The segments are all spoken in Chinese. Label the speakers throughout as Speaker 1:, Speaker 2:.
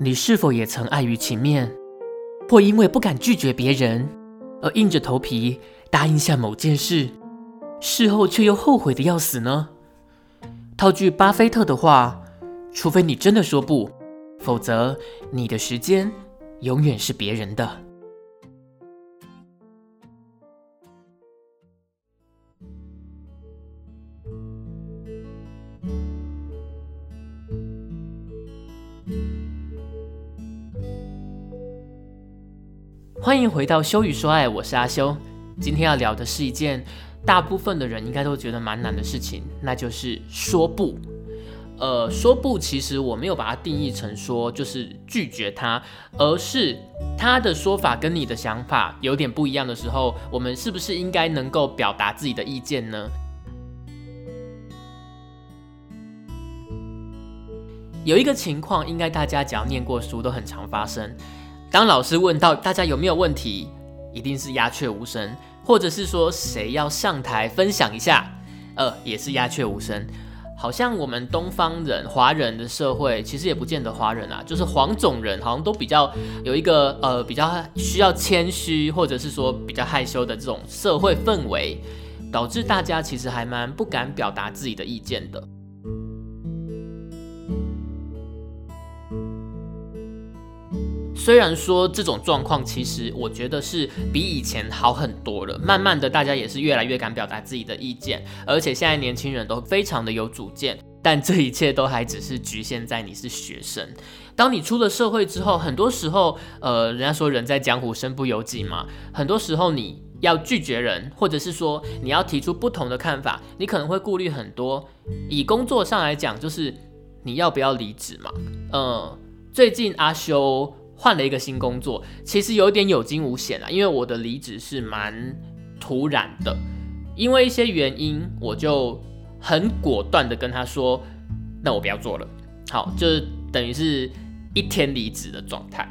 Speaker 1: 你是否也曾碍于情面，或因为不敢拒绝别人，而硬着头皮答应下某件事，事后却又后悔的要死呢？套句巴菲特的话，除非你真的说不，否则你的时间永远是别人的。欢迎回到修与说爱，我是阿修。今天要聊的是一件大部分的人应该都觉得蛮难的事情，那就是说不。呃，说不，其实我没有把它定义成说就是拒绝他，而是他的说法跟你的想法有点不一样的时候，我们是不是应该能够表达自己的意见呢？有一个情况，应该大家只要念过书都很常发生。当老师问到大家有没有问题，一定是鸦雀无声，或者是说谁要上台分享一下，呃，也是鸦雀无声。好像我们东方人、华人的社会，其实也不见得华人啊，就是黄种人好像都比较有一个呃比较需要谦虚，或者是说比较害羞的这种社会氛围，导致大家其实还蛮不敢表达自己的意见的。虽然说这种状况，其实我觉得是比以前好很多了。慢慢的，大家也是越来越敢表达自己的意见，而且现在年轻人都非常的有主见。但这一切都还只是局限在你是学生。当你出了社会之后，很多时候，呃，人家说人在江湖身不由己嘛。很多时候你要拒绝人，或者是说你要提出不同的看法，你可能会顾虑很多。以工作上来讲，就是你要不要离职嘛？嗯，最近阿修。换了一个新工作，其实有点有惊无险啊，因为我的离职是蛮突然的，因为一些原因，我就很果断的跟他说，那我不要做了，好，就是等于是一天离职的状态。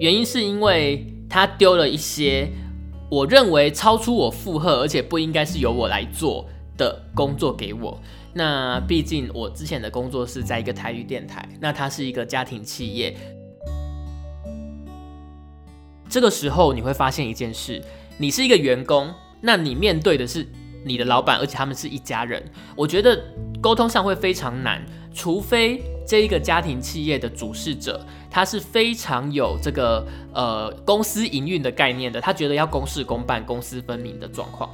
Speaker 1: 原因是因为他丢了一些我认为超出我负荷，而且不应该是由我来做的工作给我。那毕竟我之前的工作是在一个台语电台，那它是一个家庭企业。这个时候你会发现一件事：你是一个员工，那你面对的是你的老板，而且他们是一家人。我觉得沟通上会非常难，除非这一个家庭企业的主事者他是非常有这个呃公司营运的概念的，他觉得要公事公办、公私分明的状况。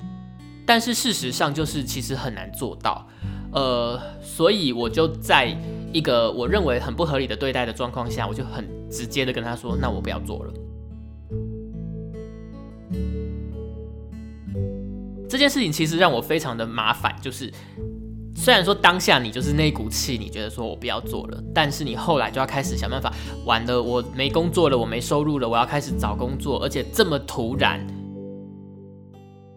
Speaker 1: 但是事实上就是其实很难做到，呃，所以我就在一个我认为很不合理的对待的状况下，我就很直接的跟他说：“那我不要做了。”这件事情其实让我非常的麻烦，就是虽然说当下你就是那股气，你觉得说我不要做了，但是你后来就要开始想办法，完了我没工作了，我没收入了，我要开始找工作，而且这么突然。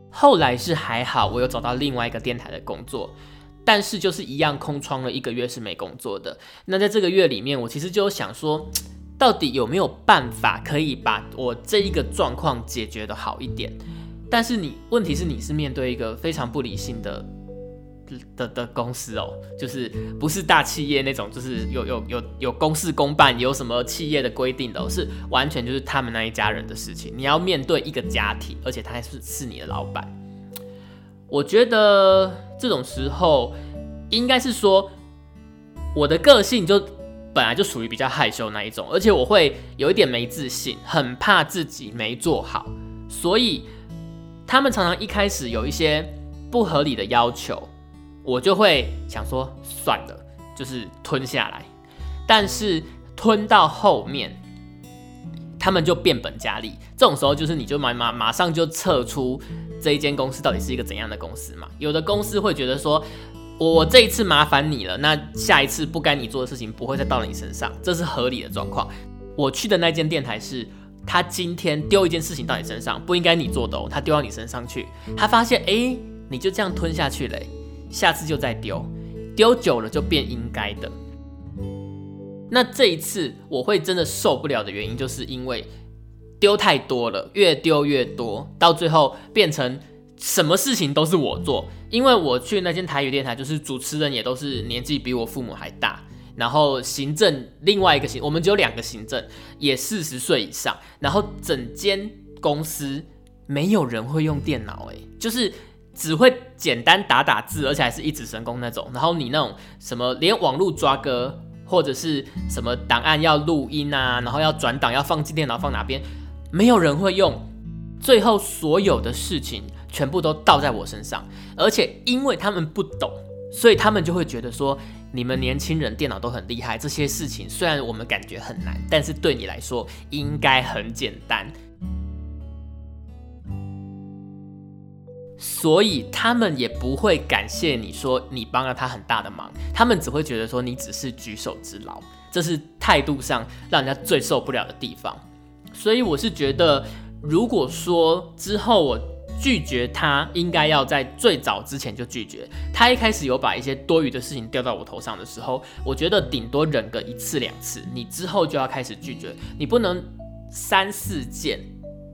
Speaker 1: 后来是还好，我有找到另外一个电台的工作，但是就是一样空窗了一个月是没工作的。那在这个月里面，我其实就想说，到底有没有办法可以把我这一个状况解决的好一点？但是你问题是你是面对一个非常不理性的的的公司哦，就是不是大企业那种，就是有有有有公事公办，有什么企业的规定的，是完全就是他们那一家人的事情。你要面对一个家庭，而且他还是是你的老板。我觉得这种时候应该是说，我的个性就本来就属于比较害羞那一种，而且我会有一点没自信，很怕自己没做好，所以。他们常常一开始有一些不合理的要求，我就会想说算了，就是吞下来。但是吞到后面，他们就变本加厉。这种时候，就是你就马马马上就测出这一间公司到底是一个怎样的公司嘛？有的公司会觉得说，我这一次麻烦你了，那下一次不该你做的事情不会再到你身上，这是合理的状况。我去的那间电台是。他今天丢一件事情到你身上，不应该你做的哦，他丢到你身上去，他发现哎，你就这样吞下去嘞，下次就再丢，丢久了就变应该的。那这一次我会真的受不了的原因，就是因为丢太多了，越丢越多，到最后变成什么事情都是我做，因为我去那间台语电台，就是主持人也都是年纪比我父母还大。然后行政另外一个行，我们只有两个行政，也四十岁以上，然后整间公司没有人会用电脑，诶，就是只会简单打打字，而且还是一指神功那种。然后你那种什么连网络抓歌或者是什么档案要录音啊，然后要转档要放进电脑放哪边，没有人会用。最后所有的事情全部都倒在我身上，而且因为他们不懂，所以他们就会觉得说。你们年轻人电脑都很厉害，这些事情虽然我们感觉很难，但是对你来说应该很简单。所以他们也不会感谢你说你帮了他很大的忙，他们只会觉得说你只是举手之劳，这是态度上让人家最受不了的地方。所以我是觉得，如果说之后我。拒绝他应该要在最早之前就拒绝。他一开始有把一些多余的事情掉到我头上的时候，我觉得顶多忍个一次两次，你之后就要开始拒绝，你不能三四件。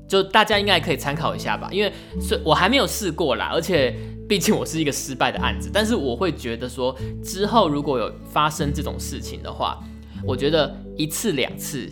Speaker 1: 就大家应该可以参考一下吧，因为是我还没有试过啦，而且毕竟我是一个失败的案子。但是我会觉得说，之后如果有发生这种事情的话，我觉得一次两次。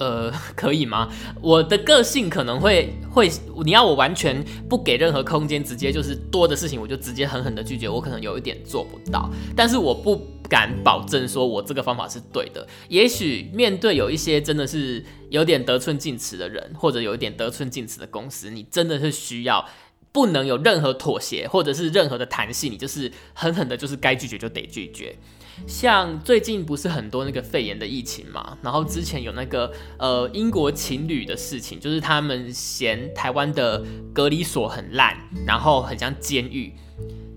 Speaker 1: 呃，可以吗？我的个性可能会会，你要我完全不给任何空间，直接就是多的事情，我就直接狠狠的拒绝，我可能有一点做不到。但是我不敢保证说我这个方法是对的。也许面对有一些真的是有点得寸进尺的人，或者有一点得寸进尺的公司，你真的是需要不能有任何妥协，或者是任何的弹性，你就是狠狠的，就是该拒绝就得拒绝。像最近不是很多那个肺炎的疫情嘛，然后之前有那个呃英国情侣的事情，就是他们嫌台湾的隔离所很烂，然后很像监狱。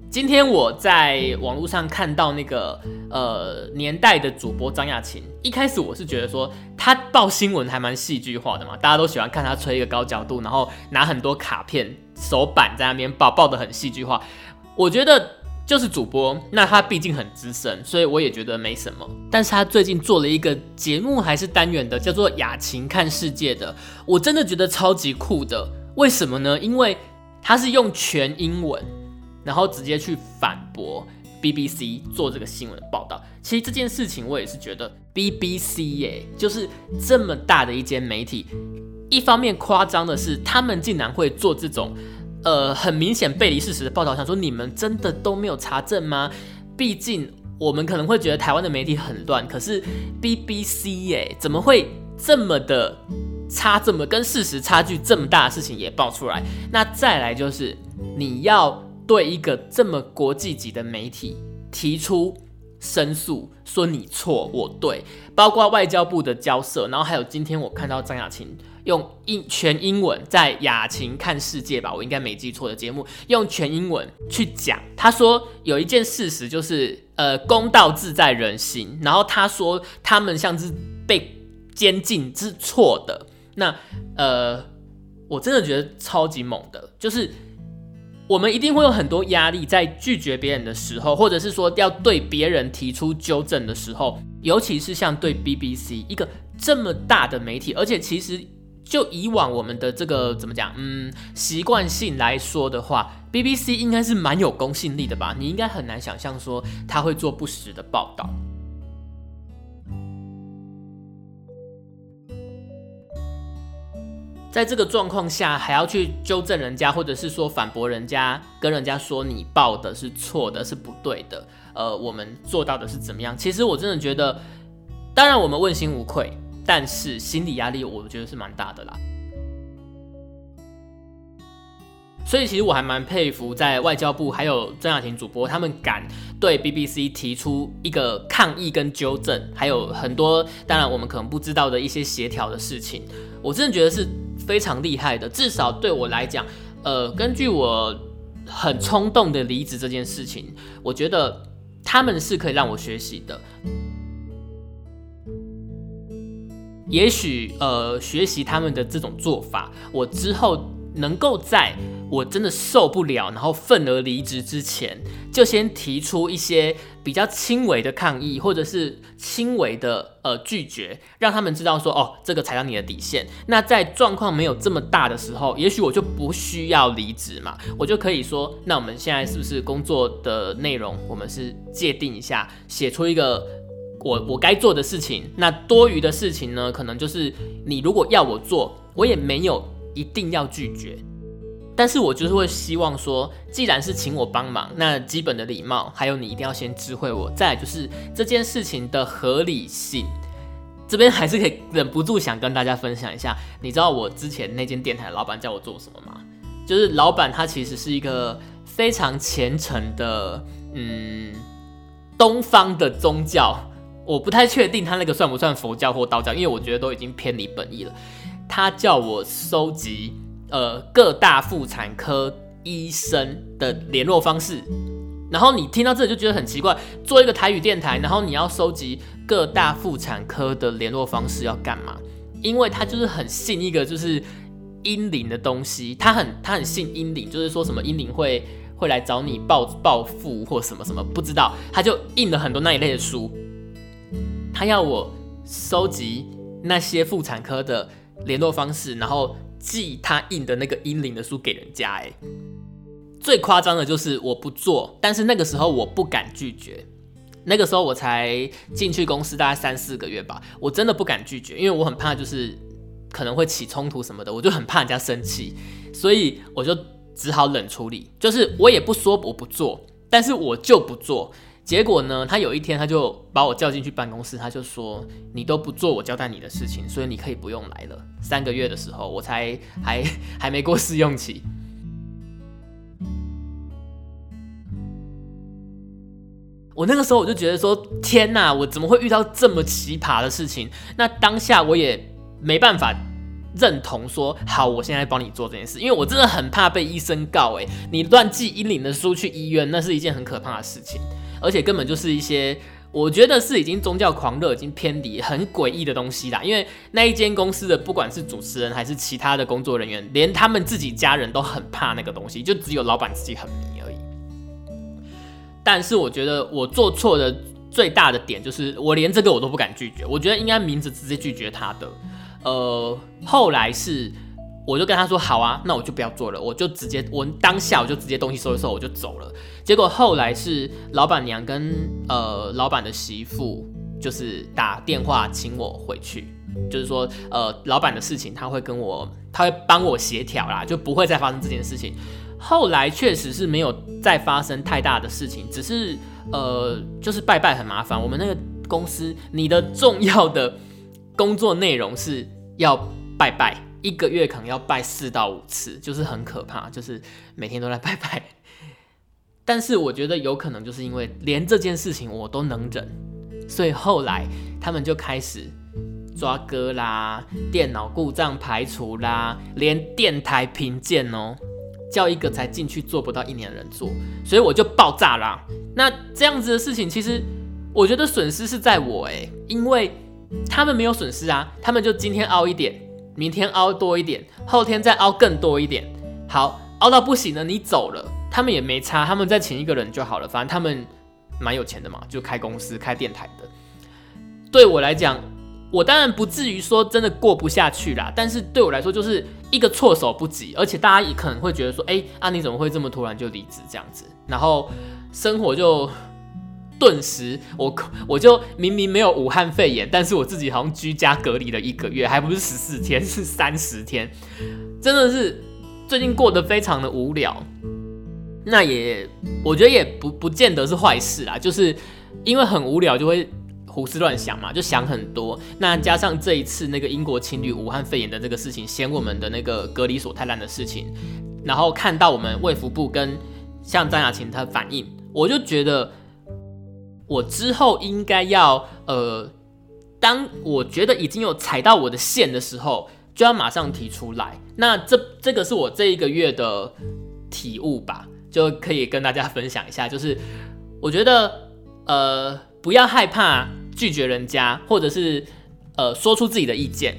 Speaker 1: 今天我在网络上看到那个呃年代的主播张亚勤，一开始我是觉得说他报新闻还蛮戏剧化的嘛，大家都喜欢看他吹一个高角度，然后拿很多卡片手板在那边报，报的很戏剧化，我觉得。就是主播，那他毕竟很资深，所以我也觉得没什么。但是他最近做了一个节目，还是单元的，叫做《雅琴看世界》的，我真的觉得超级酷的。为什么呢？因为他是用全英文，然后直接去反驳 BBC 做这个新闻的报道。其实这件事情我也是觉得 BBC 耶，就是这么大的一间媒体，一方面夸张的是，他们竟然会做这种。呃，很明显背离事实的报道，想说你们真的都没有查证吗？毕竟我们可能会觉得台湾的媒体很乱，可是 BBC 耶，怎么会这么的差，这么跟事实差距这么大的事情也爆出来？那再来就是你要对一个这么国际级的媒体提出申诉，说你错我对，包括外交部的交涉，然后还有今天我看到张雅琴。用英全英文在雅琴看世界吧，我应该没记错的节目，用全英文去讲。他说有一件事实就是，呃，公道自在人心。然后他说他们像是被监禁是错的。那呃，我真的觉得超级猛的，就是我们一定会有很多压力，在拒绝别人的时候，或者是说要对别人提出纠正的时候，尤其是像对 BBC 一个这么大的媒体，而且其实。就以往我们的这个怎么讲，嗯，习惯性来说的话，BBC 应该是蛮有公信力的吧？你应该很难想象说他会做不实的报道。在这个状况下，还要去纠正人家，或者是说反驳人家，跟人家说你报的是错的，是不对的。呃，我们做到的是怎么样？其实我真的觉得，当然我们问心无愧。但是心理压力，我觉得是蛮大的啦。所以其实我还蛮佩服，在外交部还有张雅婷主播，他们敢对 BBC 提出一个抗议跟纠正，还有很多当然我们可能不知道的一些协调的事情，我真的觉得是非常厉害的。至少对我来讲，呃，根据我很冲动的离职这件事情，我觉得他们是可以让我学习的。也许呃，学习他们的这种做法，我之后能够在我真的受不了，然后愤而离职之前，就先提出一些比较轻微的抗议，或者是轻微的呃拒绝，让他们知道说，哦，这个踩到你的底线。那在状况没有这么大的时候，也许我就不需要离职嘛，我就可以说，那我们现在是不是工作的内容，我们是界定一下，写出一个。我我该做的事情。那多余的事情呢，可能就是你如果要我做，我也没有一定要拒绝。但是我就是会希望说，既然是请我帮忙，那基本的礼貌，还有你一定要先知会我。再就是这件事情的合理性，这边还是可以忍不住想跟大家分享一下。你知道我之前那间电台老板叫我做什么吗？就是老板他其实是一个非常虔诚的，嗯，东方的宗教。我不太确定他那个算不算佛教或道教，因为我觉得都已经偏离本意了。他叫我收集。呃，各大妇产科医生的联络方式，然后你听到这里就觉得很奇怪，做一个台语电台，然后你要收集各大妇产科的联络方式要干嘛？因为他就是很信一个就是阴灵的东西，他很他很信阴灵，就是说什么阴灵会会来找你报报复或什么什么，不知道，他就印了很多那一类的书，他要我收集那些妇产科的联络方式，然后。寄他印的那个阴灵的书给人家，哎，最夸张的就是我不做，但是那个时候我不敢拒绝，那个时候我才进去公司大概三四个月吧，我真的不敢拒绝，因为我很怕就是可能会起冲突什么的，我就很怕人家生气，所以我就只好冷处理，就是我也不说我不做，但是我就不做。结果呢？他有一天他就把我叫进去办公室，他就说：“你都不做我交代你的事情，所以你可以不用来了。”三个月的时候，我才还还没过试用期。我那个时候我就觉得说：“天哪，我怎么会遇到这么奇葩的事情？”那当下我也没办法认同说：“好，我现在帮你做这件事。”因为我真的很怕被医生告。诶，你乱寄阴灵的书去医院，那是一件很可怕的事情。而且根本就是一些，我觉得是已经宗教狂热，已经偏离很诡异的东西啦。因为那一间公司的不管是主持人还是其他的工作人员，连他们自己家人都很怕那个东西，就只有老板自己很迷而已。但是我觉得我做错的最大的点就是，我连这个我都不敢拒绝。我觉得应该明着直接拒绝他的。呃，后来是。我就跟他说好啊，那我就不要做了，我就直接我当下我就直接东西收一收我就走了。结果后来是老板娘跟呃老板的媳妇就是打电话请我回去，就是说呃老板的事情他会跟我他会帮我协调啦，就不会再发生这件事情。后来确实是没有再发生太大的事情，只是呃就是拜拜很麻烦。我们那个公司你的重要的工作内容是要拜拜。一个月可能要拜四到五次，就是很可怕，就是每天都在拜拜。但是我觉得有可能就是因为连这件事情我都能忍，所以后来他们就开始抓歌啦、电脑故障排除啦，连电台评鉴哦，叫一个才进去做不到一年的人做，所以我就爆炸啦。那这样子的事情，其实我觉得损失是在我诶，因为他们没有损失啊，他们就今天凹一点。明天凹多一点，后天再凹更多一点。好，凹到不行了，你走了，他们也没差，他们再请一个人就好了。反正他们蛮有钱的嘛，就开公司、开电台的。对我来讲，我当然不至于说真的过不下去啦。但是对我来说，就是一个措手不及，而且大家也可能会觉得说，哎，啊你怎么会这么突然就离职这样子？然后生活就。顿时，我我就明明没有武汉肺炎，但是我自己好像居家隔离了一个月，还不是十四天，是三十天，真的是最近过得非常的无聊。那也我觉得也不不见得是坏事啦，就是因为很无聊就会胡思乱想嘛，就想很多。那加上这一次那个英国情侣武汉肺炎的这个事情，嫌我们的那个隔离所太烂的事情，然后看到我们卫福部跟像张雅琴她反应，我就觉得。我之后应该要，呃，当我觉得已经有踩到我的线的时候，就要马上提出来。那这这个是我这一个月的体悟吧，就可以跟大家分享一下。就是我觉得，呃，不要害怕拒绝人家，或者是呃说出自己的意见，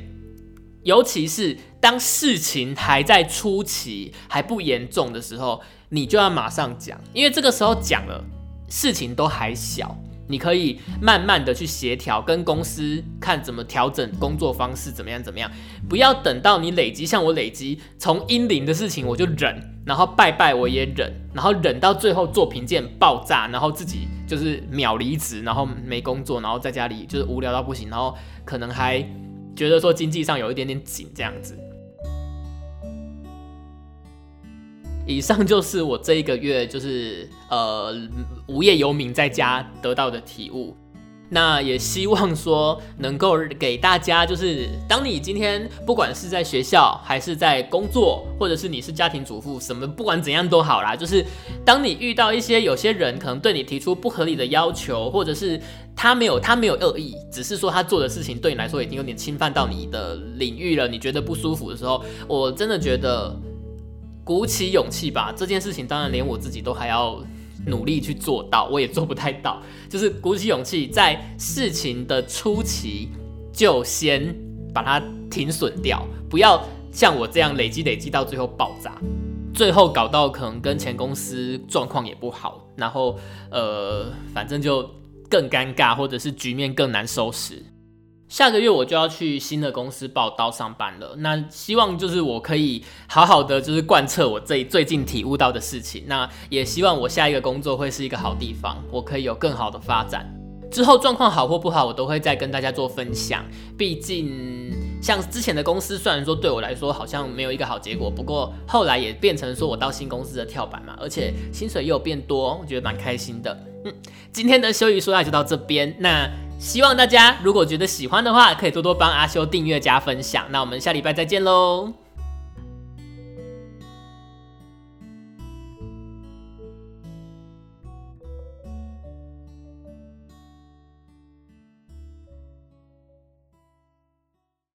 Speaker 1: 尤其是当事情还在初期还不严重的时候，你就要马上讲，因为这个时候讲了。事情都还小，你可以慢慢的去协调，跟公司看怎么调整工作方式，怎么样怎么样，不要等到你累积，像我累积从阴灵的事情我就忍，然后拜拜我也忍，然后忍到最后做评鉴爆炸，然后自己就是秒离职，然后没工作，然后在家里就是无聊到不行，然后可能还觉得说经济上有一点点紧这样子。以上就是我这一个月就是呃无业游民在家得到的体悟。那也希望说能够给大家，就是当你今天不管是在学校还是在工作，或者是你是家庭主妇，什么不管怎样都好啦。就是当你遇到一些有些人可能对你提出不合理的要求，或者是他没有他没有恶意，只是说他做的事情对你来说已经有点侵犯到你的领域了，你觉得不舒服的时候，我真的觉得鼓起勇气吧。这件事情当然连我自己都还要。努力去做到，我也做不太到。就是鼓起勇气，在事情的初期就先把它停损掉，不要像我这样累积累积到最后爆炸，最后搞到可能跟前公司状况也不好，然后呃，反正就更尴尬，或者是局面更难收拾。下个月我就要去新的公司报道上班了。那希望就是我可以好好的就是贯彻我最最近体悟到的事情。那也希望我下一个工作会是一个好地方，我可以有更好的发展。之后状况好或不好，我都会再跟大家做分享。毕竟像之前的公司，虽然说对我来说好像没有一个好结果，不过后来也变成说我到新公司的跳板嘛，而且薪水又变多，我觉得蛮开心的。嗯，今天的修鱼说话就到这边。那。希望大家如果觉得喜欢的话，可以多多帮阿修订阅加分享。那我们下礼拜再见喽。